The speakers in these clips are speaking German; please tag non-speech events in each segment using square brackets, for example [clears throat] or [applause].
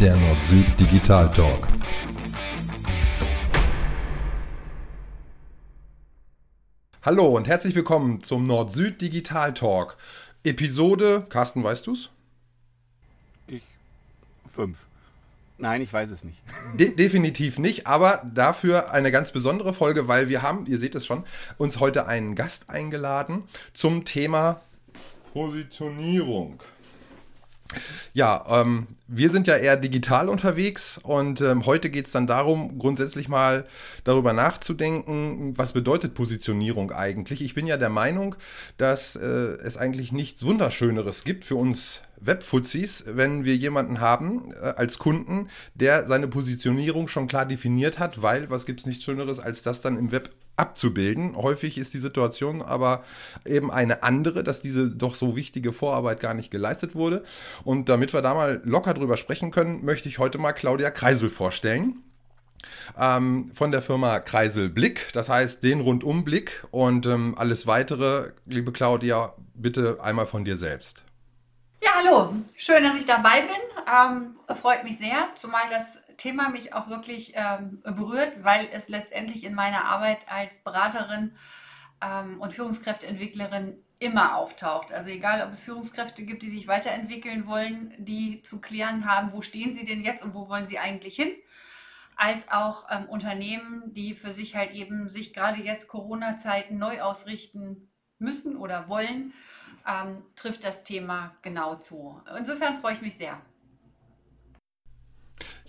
der Nord-Süd Digital Talk. Hallo und herzlich willkommen zum Nord-Süd Digital Talk. Episode, Carsten, weißt du's? Ich fünf. Nein, ich weiß es nicht. [laughs] De definitiv nicht, aber dafür eine ganz besondere Folge, weil wir haben, ihr seht es schon, uns heute einen Gast eingeladen zum Thema Positionierung. Ja, ähm, wir sind ja eher digital unterwegs und ähm, heute geht es dann darum, grundsätzlich mal darüber nachzudenken, was bedeutet Positionierung eigentlich. Ich bin ja der Meinung, dass äh, es eigentlich nichts Wunderschöneres gibt für uns Webfuzis, wenn wir jemanden haben äh, als Kunden, der seine Positionierung schon klar definiert hat, weil was gibt es nichts Schöneres, als das dann im Web abzubilden. Häufig ist die Situation aber eben eine andere, dass diese doch so wichtige Vorarbeit gar nicht geleistet wurde. Und damit wir da mal locker drüber sprechen können, möchte ich heute mal Claudia Kreisel vorstellen. Ähm, von der Firma Kreisel Blick, das heißt den Rundumblick und ähm, alles weitere, liebe Claudia, bitte einmal von dir selbst. Ja, hallo. Schön, dass ich dabei bin. Ähm, freut mich sehr, zumal das Thema mich auch wirklich ähm, berührt, weil es letztendlich in meiner Arbeit als Beraterin ähm, und Führungskräfteentwicklerin immer auftaucht. Also egal, ob es Führungskräfte gibt, die sich weiterentwickeln wollen, die zu klären haben, wo stehen sie denn jetzt und wo wollen sie eigentlich hin, als auch ähm, Unternehmen, die für sich halt eben sich gerade jetzt Corona-Zeiten neu ausrichten müssen oder wollen ähm, trifft das Thema genau zu. Insofern freue ich mich sehr.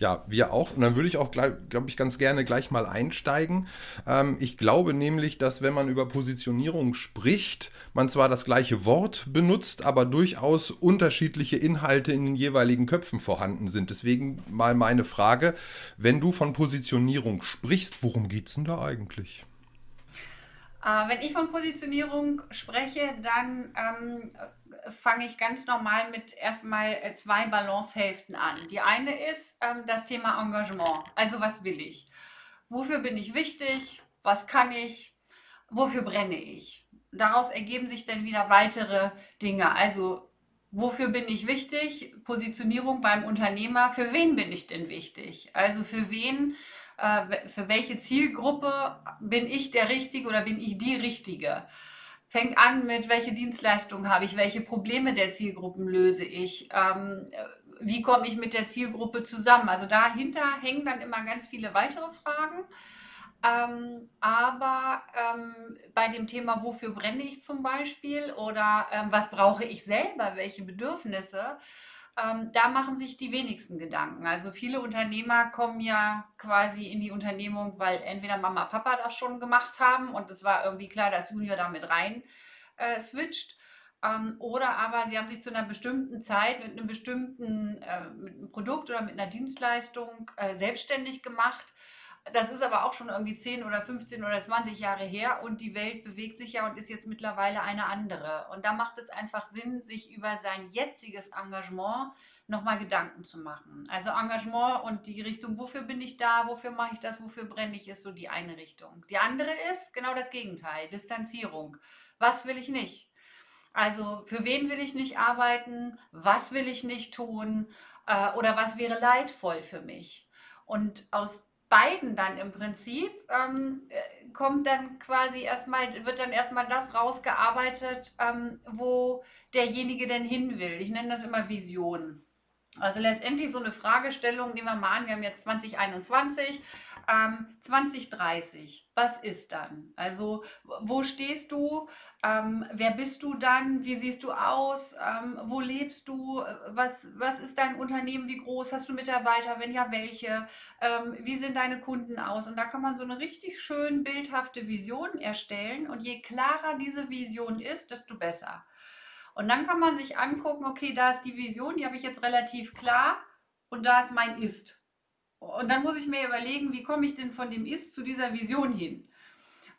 Ja, wir auch. Und dann würde ich auch, glaube ich, ganz gerne gleich mal einsteigen. Ähm, ich glaube nämlich, dass wenn man über Positionierung spricht, man zwar das gleiche Wort benutzt, aber durchaus unterschiedliche Inhalte in den jeweiligen Köpfen vorhanden sind. Deswegen mal meine Frage, wenn du von Positionierung sprichst, worum geht es denn da eigentlich? Äh, wenn ich von Positionierung spreche, dann ähm, fange ich ganz normal mit erstmal äh, zwei Balancehälften an. Die eine ist ähm, das Thema Engagement. Also was will ich? Wofür bin ich wichtig? Was kann ich? Wofür brenne ich? Daraus ergeben sich dann wieder weitere Dinge. Also wofür bin ich wichtig? Positionierung beim Unternehmer. Für wen bin ich denn wichtig? Also für wen für welche Zielgruppe bin ich der Richtige oder bin ich die Richtige. Fängt an mit, welche Dienstleistungen habe ich, welche Probleme der Zielgruppen löse ich, ähm, wie komme ich mit der Zielgruppe zusammen. Also dahinter hängen dann immer ganz viele weitere Fragen. Ähm, aber ähm, bei dem Thema, wofür brenne ich zum Beispiel oder ähm, was brauche ich selber, welche Bedürfnisse, ähm, da machen sich die wenigsten Gedanken. Also viele Unternehmer kommen ja quasi in die Unternehmung, weil entweder Mama, Papa das schon gemacht haben und es war irgendwie klar, dass Junior damit rein äh, switcht. Ähm, oder aber sie haben sich zu einer bestimmten Zeit mit einem bestimmten äh, mit einem Produkt oder mit einer Dienstleistung äh, selbstständig gemacht das ist aber auch schon irgendwie 10 oder 15 oder 20 Jahre her und die Welt bewegt sich ja und ist jetzt mittlerweile eine andere. Und da macht es einfach Sinn, sich über sein jetziges Engagement nochmal Gedanken zu machen. Also Engagement und die Richtung, wofür bin ich da, wofür mache ich das, wofür brenne ich, ist so die eine Richtung. Die andere ist genau das Gegenteil, Distanzierung. Was will ich nicht? Also für wen will ich nicht arbeiten? Was will ich nicht tun? Äh, oder was wäre leidvoll für mich? Und aus beiden dann im Prinzip ähm, äh, kommt dann quasi erstmal, wird dann erstmal das rausgearbeitet, ähm, wo derjenige denn hin will. Ich nenne das immer Vision. Also letztendlich so eine Fragestellung, nehmen wir mal an, wir haben jetzt 2021, ähm, 2030, was ist dann? Also wo stehst du? Ähm, wer bist du dann? Wie siehst du aus? Ähm, wo lebst du? Was, was ist dein Unternehmen? Wie groß? Hast du Mitarbeiter? Wenn ja, welche? Ähm, wie sehen deine Kunden aus? Und da kann man so eine richtig schön bildhafte Vision erstellen. Und je klarer diese Vision ist, desto besser. Und dann kann man sich angucken, okay, da ist die Vision, die habe ich jetzt relativ klar und da ist mein Ist. Und dann muss ich mir überlegen, wie komme ich denn von dem Ist zu dieser Vision hin?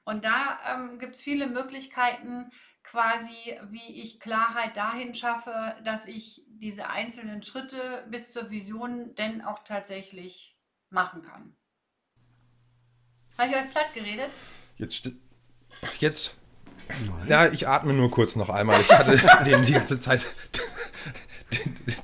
Und da ähm, gibt es viele Möglichkeiten, quasi, wie ich Klarheit dahin schaffe, dass ich diese einzelnen Schritte bis zur Vision denn auch tatsächlich machen kann. Habe ich euch platt geredet? Jetzt, jetzt ja, ich atme nur kurz noch einmal. Ich hatte [laughs] den die ganze Zeit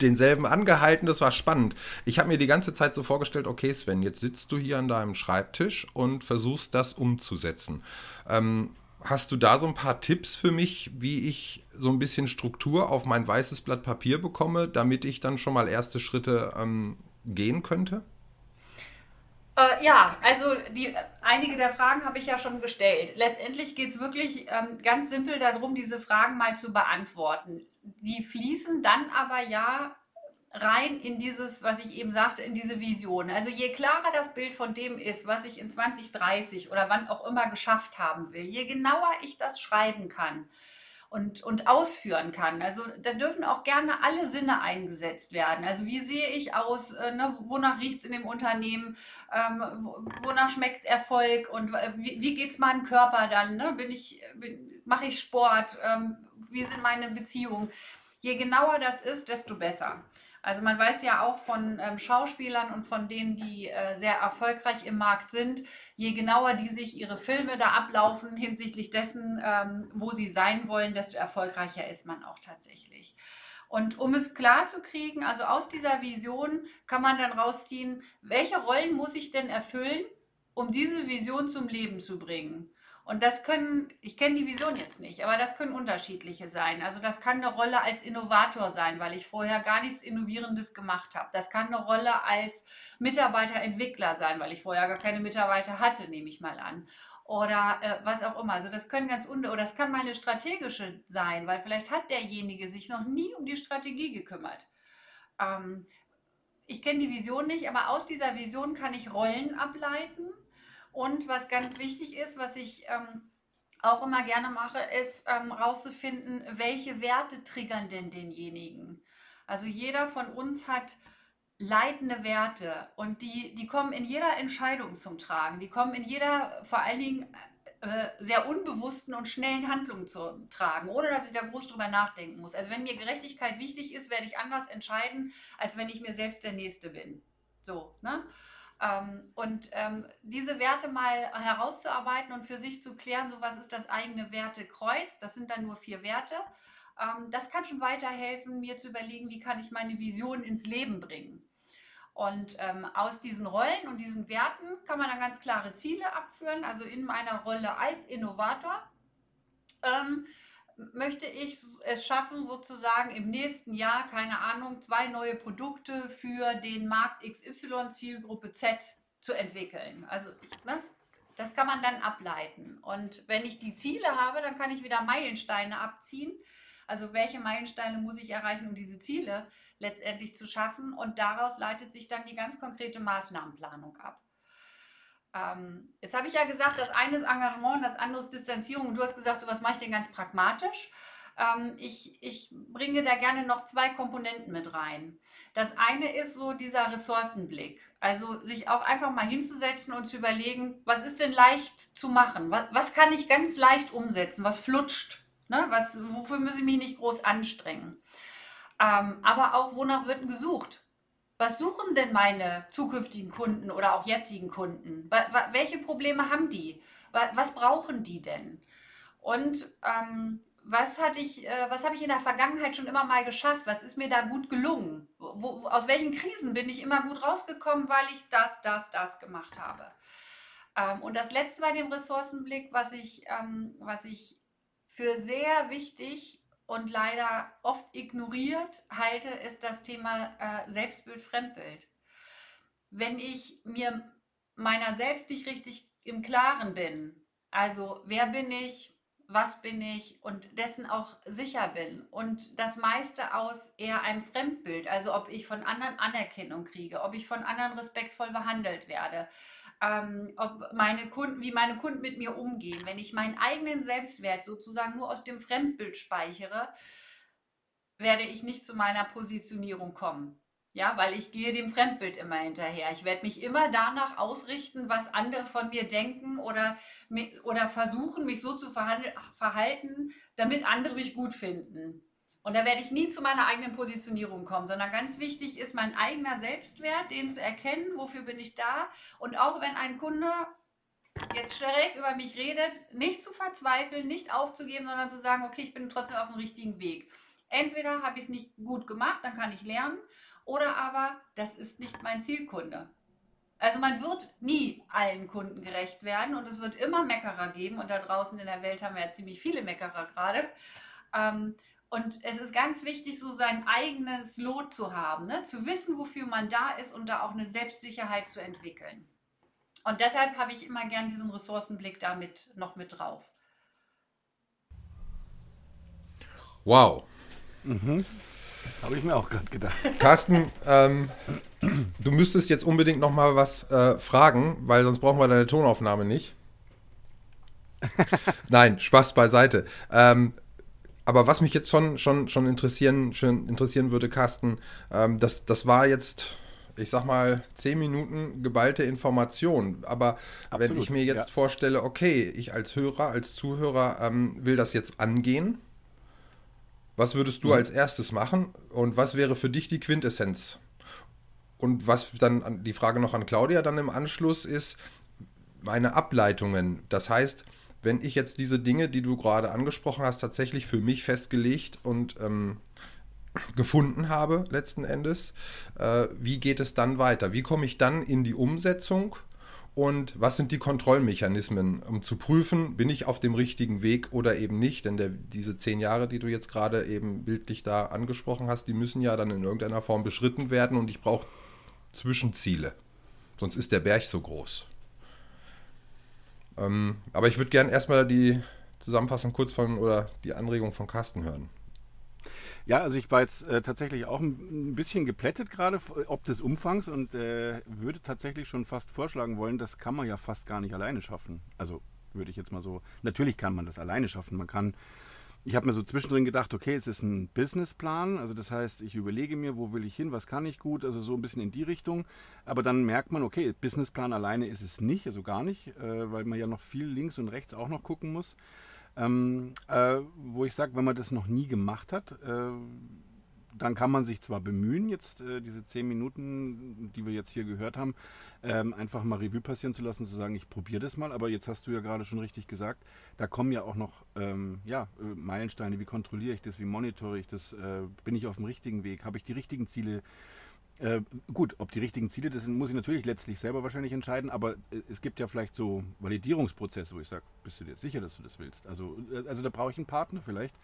denselben angehalten. Das war spannend. Ich habe mir die ganze Zeit so vorgestellt, okay Sven, jetzt sitzt du hier an deinem Schreibtisch und versuchst das umzusetzen. Ähm, hast du da so ein paar Tipps für mich, wie ich so ein bisschen Struktur auf mein weißes Blatt Papier bekomme, damit ich dann schon mal erste Schritte ähm, gehen könnte? Äh, ja, also die, einige der Fragen habe ich ja schon gestellt. Letztendlich geht es wirklich ähm, ganz simpel darum, diese Fragen mal zu beantworten. Die fließen dann aber ja rein in dieses, was ich eben sagte, in diese Vision. Also je klarer das Bild von dem ist, was ich in 2030 oder wann auch immer geschafft haben will, je genauer ich das schreiben kann, und, und ausführen kann. Also da dürfen auch gerne alle Sinne eingesetzt werden. Also wie sehe ich aus, äh, ne, wonach riecht es in dem Unternehmen, ähm, wonach schmeckt Erfolg und äh, wie, wie geht es meinem Körper dann? Ne? Bin ich, mache ich Sport? Ähm, wie sind meine Beziehungen? Je genauer das ist, desto besser. Also man weiß ja auch von ähm, Schauspielern und von denen, die äh, sehr erfolgreich im Markt sind, je genauer die sich ihre Filme da ablaufen hinsichtlich dessen, ähm, wo sie sein wollen, desto erfolgreicher ist man auch tatsächlich. Und um es klar zu kriegen, also aus dieser Vision kann man dann rausziehen, welche Rollen muss ich denn erfüllen, um diese Vision zum Leben zu bringen. Und das können, ich kenne die Vision jetzt nicht, aber das können unterschiedliche sein. Also das kann eine Rolle als Innovator sein, weil ich vorher gar nichts Innovierendes gemacht habe. Das kann eine Rolle als Mitarbeiterentwickler sein, weil ich vorher gar keine Mitarbeiter hatte, nehme ich mal an. Oder äh, was auch immer. Also das können ganz unter oder das kann mal eine strategische sein, weil vielleicht hat derjenige sich noch nie um die Strategie gekümmert. Ähm, ich kenne die Vision nicht, aber aus dieser Vision kann ich Rollen ableiten und was ganz wichtig ist, was ich ähm, auch immer gerne mache, ist ähm, rauszufinden, welche Werte triggern denn denjenigen. Also jeder von uns hat leitende Werte und die, die kommen in jeder Entscheidung zum Tragen. Die kommen in jeder, vor allen Dingen äh, sehr unbewussten und schnellen Handlung zu tragen, ohne dass ich da groß drüber nachdenken muss. Also wenn mir Gerechtigkeit wichtig ist, werde ich anders entscheiden, als wenn ich mir selbst der Nächste bin. So, ne? Ähm, und ähm, diese Werte mal herauszuarbeiten und für sich zu klären, so was ist das eigene Wertekreuz, das sind dann nur vier Werte. Ähm, das kann schon weiterhelfen, mir zu überlegen, wie kann ich meine Vision ins Leben bringen. Und aus diesen Rollen und diesen Werten kann man dann ganz klare Ziele abführen. Also in meiner Rolle als Innovator möchte ich es schaffen, sozusagen im nächsten Jahr, keine Ahnung, zwei neue Produkte für den Markt XY Zielgruppe Z zu entwickeln. Also ich, ne, das kann man dann ableiten. Und wenn ich die Ziele habe, dann kann ich wieder Meilensteine abziehen. Also welche Meilensteine muss ich erreichen, um diese Ziele letztendlich zu schaffen? Und daraus leitet sich dann die ganz konkrete Maßnahmenplanung ab. Ähm, jetzt habe ich ja gesagt, das eine ist Engagement, das andere ist Distanzierung. Und du hast gesagt, so was mache ich denn ganz pragmatisch. Ähm, ich, ich bringe da gerne noch zwei Komponenten mit rein. Das eine ist so dieser Ressourcenblick. Also sich auch einfach mal hinzusetzen und zu überlegen, was ist denn leicht zu machen? Was, was kann ich ganz leicht umsetzen? Was flutscht? Ne? Was, wofür muss ich mich nicht groß anstrengen? Ähm, aber auch, wonach wird gesucht? Was suchen denn meine zukünftigen Kunden oder auch jetzigen Kunden? Welche Probleme haben die? Was brauchen die denn? Und ähm, was hatte ich, äh, was habe ich in der Vergangenheit schon immer mal geschafft? Was ist mir da gut gelungen? Wo, aus welchen Krisen bin ich immer gut rausgekommen, weil ich das, das, das gemacht habe? Ähm, und das letzte bei dem Ressourcenblick, was ich, ähm, was ich für sehr wichtig und leider oft ignoriert halte, ist das Thema äh, Selbstbild, Fremdbild. Wenn ich mir meiner selbst nicht richtig im Klaren bin, also wer bin ich, was bin ich und dessen auch sicher bin und das meiste aus eher einem Fremdbild, also ob ich von anderen Anerkennung kriege, ob ich von anderen respektvoll behandelt werde, ähm, ob meine Kunden, wie meine Kunden mit mir umgehen. Wenn ich meinen eigenen Selbstwert sozusagen nur aus dem Fremdbild speichere, werde ich nicht zu meiner Positionierung kommen. Ja, weil ich gehe dem Fremdbild immer hinterher. Ich werde mich immer danach ausrichten, was andere von mir denken oder, oder versuchen, mich so zu verhalten, damit andere mich gut finden. Und da werde ich nie zu meiner eigenen Positionierung kommen, sondern ganz wichtig ist mein eigener Selbstwert, den zu erkennen, wofür bin ich da. Und auch wenn ein Kunde jetzt schräg über mich redet, nicht zu verzweifeln, nicht aufzugeben, sondern zu sagen, okay, ich bin trotzdem auf dem richtigen Weg. Entweder habe ich es nicht gut gemacht, dann kann ich lernen, oder aber das ist nicht mein Zielkunde. Also man wird nie allen Kunden gerecht werden und es wird immer Meckerer geben und da draußen in der Welt haben wir ja ziemlich viele Meckerer gerade. Ähm, und es ist ganz wichtig, so sein eigenes Lot zu haben, ne? zu wissen, wofür man da ist und da auch eine Selbstsicherheit zu entwickeln. Und deshalb habe ich immer gern diesen Ressourcenblick damit noch mit drauf. Wow. Mhm. Habe ich mir auch gerade gedacht. Carsten, ähm, du müsstest jetzt unbedingt noch mal was äh, fragen, weil sonst brauchen wir deine Tonaufnahme nicht. [laughs] Nein, Spaß beiseite. Ähm, aber was mich jetzt schon, schon, schon, interessieren, schon interessieren würde, Carsten, ähm, das, das war jetzt, ich sag mal, zehn Minuten geballte Information. Aber Absolut, wenn ich mir jetzt ja. vorstelle, okay, ich als Hörer, als Zuhörer ähm, will das jetzt angehen, was würdest du mhm. als erstes machen und was wäre für dich die Quintessenz? Und was dann die Frage noch an Claudia dann im Anschluss ist, meine Ableitungen. Das heißt, wenn ich jetzt diese Dinge, die du gerade angesprochen hast, tatsächlich für mich festgelegt und ähm, gefunden habe, letzten Endes, äh, wie geht es dann weiter? Wie komme ich dann in die Umsetzung? Und was sind die Kontrollmechanismen, um zu prüfen, bin ich auf dem richtigen Weg oder eben nicht. Denn der, diese zehn Jahre, die du jetzt gerade eben bildlich da angesprochen hast, die müssen ja dann in irgendeiner Form beschritten werden und ich brauche Zwischenziele. Sonst ist der Berg so groß. Ähm, aber ich würde gerne erstmal die Zusammenfassung kurz von oder die Anregung von Carsten hören. Ja, also ich war jetzt äh, tatsächlich auch ein, bisschen geplättet gerade, ob des Umfangs und äh, würde tatsächlich schon fast vorschlagen wollen, das kann man ja fast gar nicht alleine schaffen. Also würde ich jetzt mal so, natürlich kann man das alleine schaffen. Man kann, ich habe mir so zwischendrin gedacht, okay, es ist ein Businessplan, also das heißt, ich überlege mir, wo will ich hin, was kann ich gut, also so ein bisschen in die Richtung. Aber dann merkt man, okay, Businessplan alleine ist es nicht, also gar nicht, äh, weil man ja noch viel links und rechts auch noch gucken muss. Ähm, äh, wo ich sage, wenn man das noch nie gemacht hat, äh, dann kann man sich zwar bemühen, jetzt äh, diese zehn Minuten, die wir jetzt hier gehört haben, ähm, einfach mal Revue passieren zu lassen, zu sagen, ich probiere das mal. Aber jetzt hast du ja gerade schon richtig gesagt, da kommen ja auch noch ähm, ja, äh, Meilensteine. Wie kontrolliere ich das? Wie monitore ich das? Äh, bin ich auf dem richtigen Weg? Habe ich die richtigen Ziele? Äh, gut, ob die richtigen Ziele das sind, muss ich natürlich letztlich selber wahrscheinlich entscheiden, aber äh, es gibt ja vielleicht so Validierungsprozesse, wo ich sage, bist du dir sicher, dass du das willst? Also, äh, also da brauche ich einen Partner vielleicht,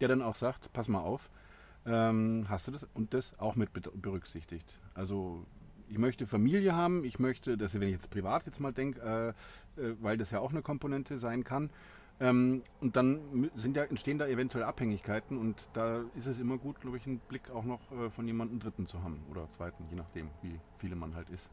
der dann auch sagt, pass mal auf, ähm, hast du das und das auch mit berücksichtigt. Also ich möchte Familie haben, ich möchte, dass wenn ich jetzt privat jetzt mal denke, äh, äh, weil das ja auch eine Komponente sein kann, ähm, und dann sind ja, entstehen da eventuell Abhängigkeiten und da ist es immer gut, glaube ich, einen Blick auch noch äh, von jemandem Dritten zu haben oder Zweiten, je nachdem, wie viele man halt ist.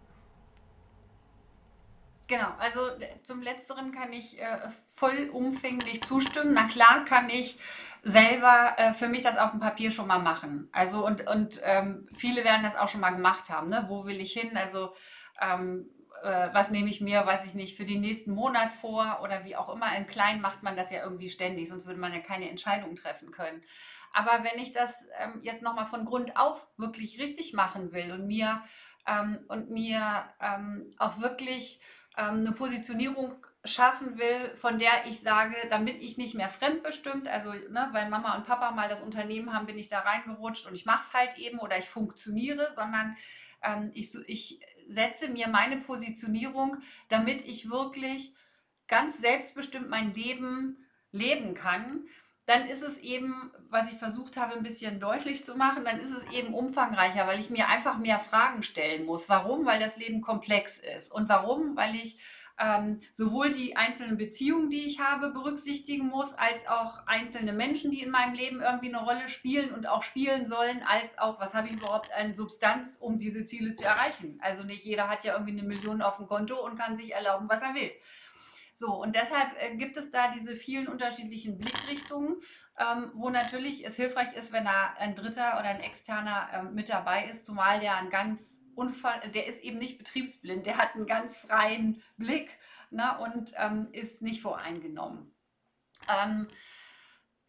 Genau, also zum Letzteren kann ich äh, vollumfänglich zustimmen. Na klar kann ich selber äh, für mich das auf dem Papier schon mal machen. Also und, und ähm, viele werden das auch schon mal gemacht haben. Ne? Wo will ich hin? Also ähm, äh, was nehme ich mir, weiß ich nicht, für den nächsten Monat vor oder wie auch immer. Im Kleinen macht man das ja irgendwie ständig, sonst würde man ja keine Entscheidung treffen können. Aber wenn ich das ähm, jetzt nochmal von Grund auf wirklich richtig machen will und mir, ähm, und mir ähm, auch wirklich ähm, eine Positionierung schaffen will, von der ich sage, damit ich nicht mehr fremdbestimmt, also ne, weil Mama und Papa mal das Unternehmen haben, bin ich da reingerutscht und ich mache es halt eben oder ich funktioniere, sondern ähm, ich, ich setze mir meine Positionierung, damit ich wirklich ganz selbstbestimmt mein Leben leben kann, dann ist es eben, was ich versucht habe, ein bisschen deutlich zu machen, dann ist es eben umfangreicher, weil ich mir einfach mehr Fragen stellen muss. Warum? Weil das Leben komplex ist. Und warum? Weil ich ähm, sowohl die einzelnen Beziehungen, die ich habe, berücksichtigen muss, als auch einzelne Menschen, die in meinem Leben irgendwie eine Rolle spielen und auch spielen sollen, als auch, was habe ich überhaupt an Substanz, um diese Ziele zu erreichen. Also nicht jeder hat ja irgendwie eine Million auf dem Konto und kann sich erlauben, was er will. So, und deshalb äh, gibt es da diese vielen unterschiedlichen Blickrichtungen, ähm, wo natürlich es hilfreich ist, wenn da ein Dritter oder ein Externer äh, mit dabei ist, zumal der ein ganz Der ist eben nicht betriebsblind, der hat einen ganz freien Blick ne, und ähm, ist nicht voreingenommen. Ähm,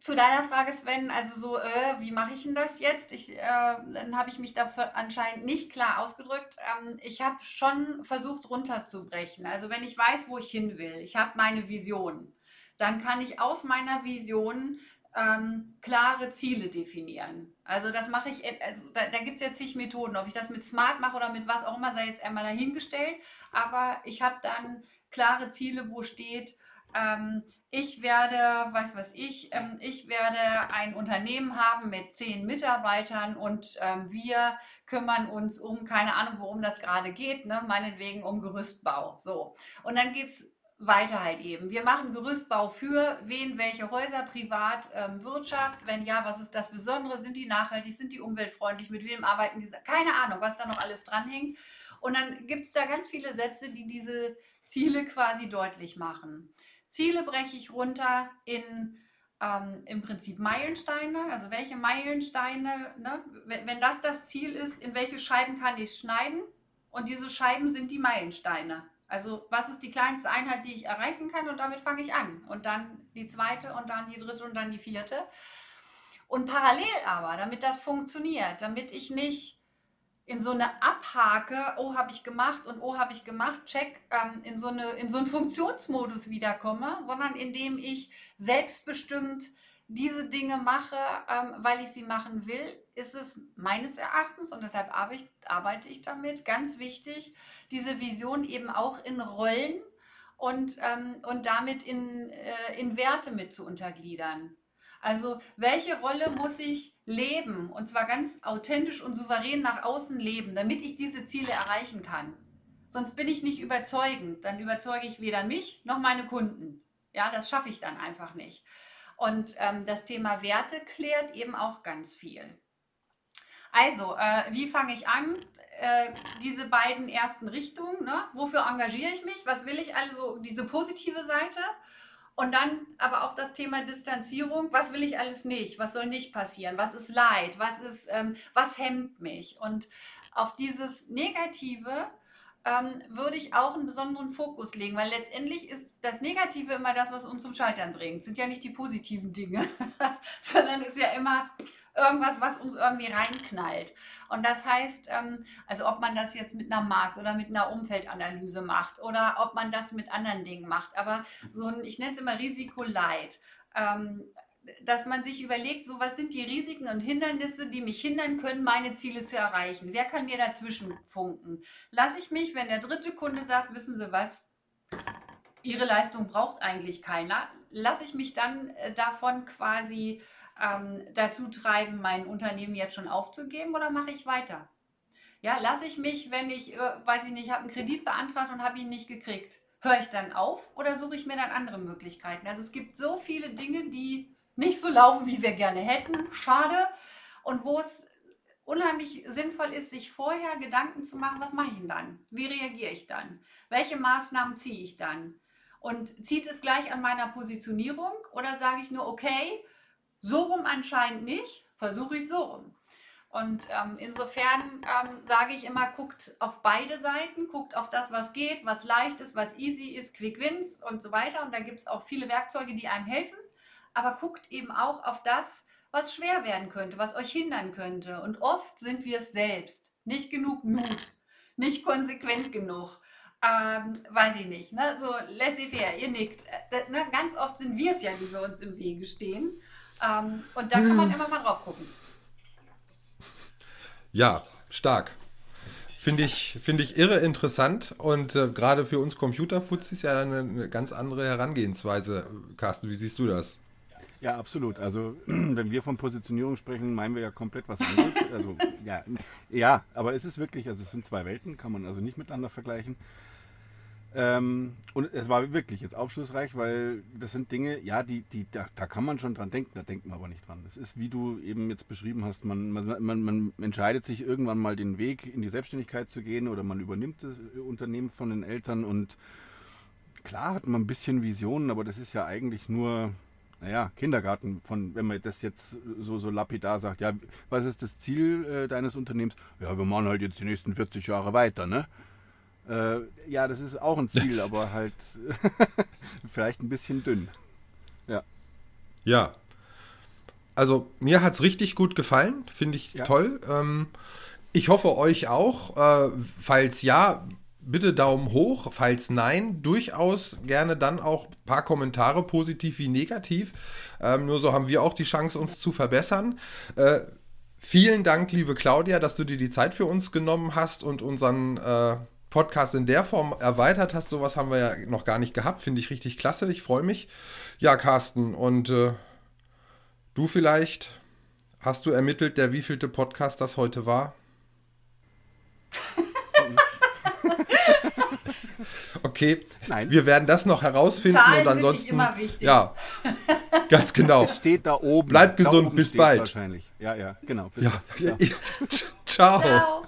zu deiner Frage, Sven, also so, äh, wie mache ich denn das jetzt? Ich, äh, dann habe ich mich dafür anscheinend nicht klar ausgedrückt. Ähm, ich habe schon versucht runterzubrechen. Also wenn ich weiß, wo ich hin will, ich habe meine Vision, dann kann ich aus meiner Vision ähm, klare Ziele definieren. Also das mache ich, also da, da gibt es ja zig Methoden, ob ich das mit Smart mache oder mit was auch immer, sei jetzt einmal dahingestellt. Aber ich habe dann klare Ziele, wo steht, ähm, ich werde, weiß was ich, ähm, ich werde ein Unternehmen haben mit zehn Mitarbeitern und ähm, wir kümmern uns um, keine Ahnung, worum das gerade geht, ne? meinetwegen um Gerüstbau. So. Und dann geht es weiter halt eben. Wir machen Gerüstbau für wen, welche Häuser, Privat, ähm, Wirtschaft. Wenn ja, was ist das Besondere? Sind die nachhaltig? Sind die umweltfreundlich? Mit wem arbeiten die? Keine Ahnung, was da noch alles dranhängt. Und dann gibt es da ganz viele Sätze, die diese Ziele quasi deutlich machen. Ziele breche ich runter in ähm, im Prinzip Meilensteine. Also welche Meilensteine, ne? wenn, wenn das das Ziel ist, in welche Scheiben kann ich schneiden? Und diese Scheiben sind die Meilensteine. Also was ist die kleinste Einheit, die ich erreichen kann? Und damit fange ich an. Und dann die zweite und dann die dritte und dann die vierte. Und parallel aber, damit das funktioniert, damit ich nicht in so eine Abhake, oh, habe ich gemacht und oh, habe ich gemacht, check, ähm, in, so eine, in so einen Funktionsmodus wiederkomme, sondern indem ich selbstbestimmt diese Dinge mache, ähm, weil ich sie machen will, ist es meines Erachtens, und deshalb arbeite ich, damit, ganz wichtig, diese Vision eben auch in Rollen und, ähm, und damit in, äh, in Werte mit zu untergliedern. Also welche Rolle muss ich leben und zwar ganz authentisch und souverän nach außen leben, damit ich diese Ziele erreichen kann. Sonst bin ich nicht überzeugend. Dann überzeuge ich weder mich noch meine Kunden. Ja, das schaffe ich dann einfach nicht. Und ähm, das Thema Werte klärt eben auch ganz viel. Also, äh, wie fange ich an? Äh, diese beiden ersten Richtungen. Ne? Wofür engagiere ich mich? Was will ich also? Diese positive Seite und dann aber auch das Thema Distanzierung. Was will ich alles nicht? Was soll nicht passieren? Was ist Leid? Was ist, ähm, was hemmt mich? Und auf dieses Negative ähm, würde ich auch einen besonderen Fokus legen, weil letztendlich ist das Negative immer das, was uns zum Scheitern bringt. Es sind ja nicht die positiven Dinge, [laughs] sondern es ist ja immer irgendwas, was uns irgendwie reinknallt. Und das heißt, ähm, also ob man das jetzt mit einer Markt- oder mit einer Umfeldanalyse macht oder ob man das mit anderen Dingen macht, aber so ein, ich nenne es immer Risikoleid. Ähm, dass man sich überlegt, so was sind die Risiken und Hindernisse, die mich hindern können, meine Ziele zu erreichen. Wer kann mir dazwischen funken? Lasse ich mich, wenn der dritte Kunde sagt, wissen Sie was, Ihre Leistung braucht eigentlich keiner, lasse ich mich dann äh, davon quasi ähm, dazu treiben, mein Unternehmen jetzt schon aufzugeben oder mache ich weiter? Ja, lasse ich mich, wenn ich, äh, weiß ich nicht, habe einen Kredit beantragt und habe ihn nicht gekriegt, höre ich dann auf oder suche ich mir dann andere Möglichkeiten? Also es gibt so viele Dinge, die nicht so laufen, wie wir gerne hätten. Schade. Und wo es unheimlich sinnvoll ist, sich vorher Gedanken zu machen, was mache ich denn dann? Wie reagiere ich dann? Welche Maßnahmen ziehe ich dann? Und zieht es gleich an meiner Positionierung oder sage ich nur, okay, so rum anscheinend nicht, versuche ich so rum. Und ähm, insofern ähm, sage ich immer, guckt auf beide Seiten, guckt auf das, was geht, was leicht ist, was easy ist, Quick Wins und so weiter. Und da gibt es auch viele Werkzeuge, die einem helfen. Aber guckt eben auch auf das, was schwer werden könnte, was euch hindern könnte. Und oft sind wir es selbst. Nicht genug Mut, nicht konsequent genug. Ähm, weiß ich nicht. Ne? So laissez-faire, ihr nickt. Äh, ne? Ganz oft sind wir es ja, die wir uns im Wege stehen. Ähm, und da kann man immer mal drauf gucken. Ja, stark. Finde ich, find ich irre interessant und äh, gerade für uns Computerfuzis ja eine, eine ganz andere Herangehensweise. Carsten, wie siehst du das? Ja, absolut. Also [clears throat] wenn wir von Positionierung sprechen, meinen wir ja komplett was anderes. [laughs] Also ja, ja, aber es ist wirklich, also es sind zwei Welten, kann man also nicht miteinander vergleichen. Ähm, und es war wirklich jetzt aufschlussreich, weil das sind Dinge, ja, die, die, da, da, kann man schon dran denken, da denkt man aber nicht dran. Das ist, wie du eben jetzt beschrieben hast, man, man, man, man entscheidet sich irgendwann mal den Weg in die Selbstständigkeit zu gehen oder man übernimmt das Unternehmen von den Eltern und klar hat man ein bisschen Visionen, aber das ist ja eigentlich nur, naja, Kindergarten, von, wenn man das jetzt so, so lapidar sagt, ja, was ist das Ziel äh, deines Unternehmens? Ja, wir machen halt jetzt die nächsten 40 Jahre weiter, ne? Äh, ja, das ist auch ein Ziel, [laughs] aber halt [laughs] vielleicht ein bisschen dünn. Ja. Ja. Also mir hat es richtig gut gefallen, finde ich ja. toll. Ähm, ich hoffe euch auch. Äh, falls ja, bitte Daumen hoch. Falls nein, durchaus gerne dann auch ein paar Kommentare, positiv wie negativ. Ähm, nur so haben wir auch die Chance, uns zu verbessern. Äh, vielen Dank, liebe Claudia, dass du dir die Zeit für uns genommen hast und unseren äh, Podcast in der Form erweitert hast. Sowas haben wir ja noch gar nicht gehabt. Finde ich richtig klasse. Ich freue mich. Ja, Carsten, und äh, du vielleicht, hast du ermittelt, der wievielte Podcast das heute war? [laughs] Okay, Nein. wir werden das noch herausfinden Zahlen und ansonsten. Sind immer wichtig. Ja, ganz [laughs] genau. Es steht da oben. Bleibt gesund, bis bald. Wahrscheinlich. Ja, ja, genau. Ja. [laughs] Ciao. Ciao.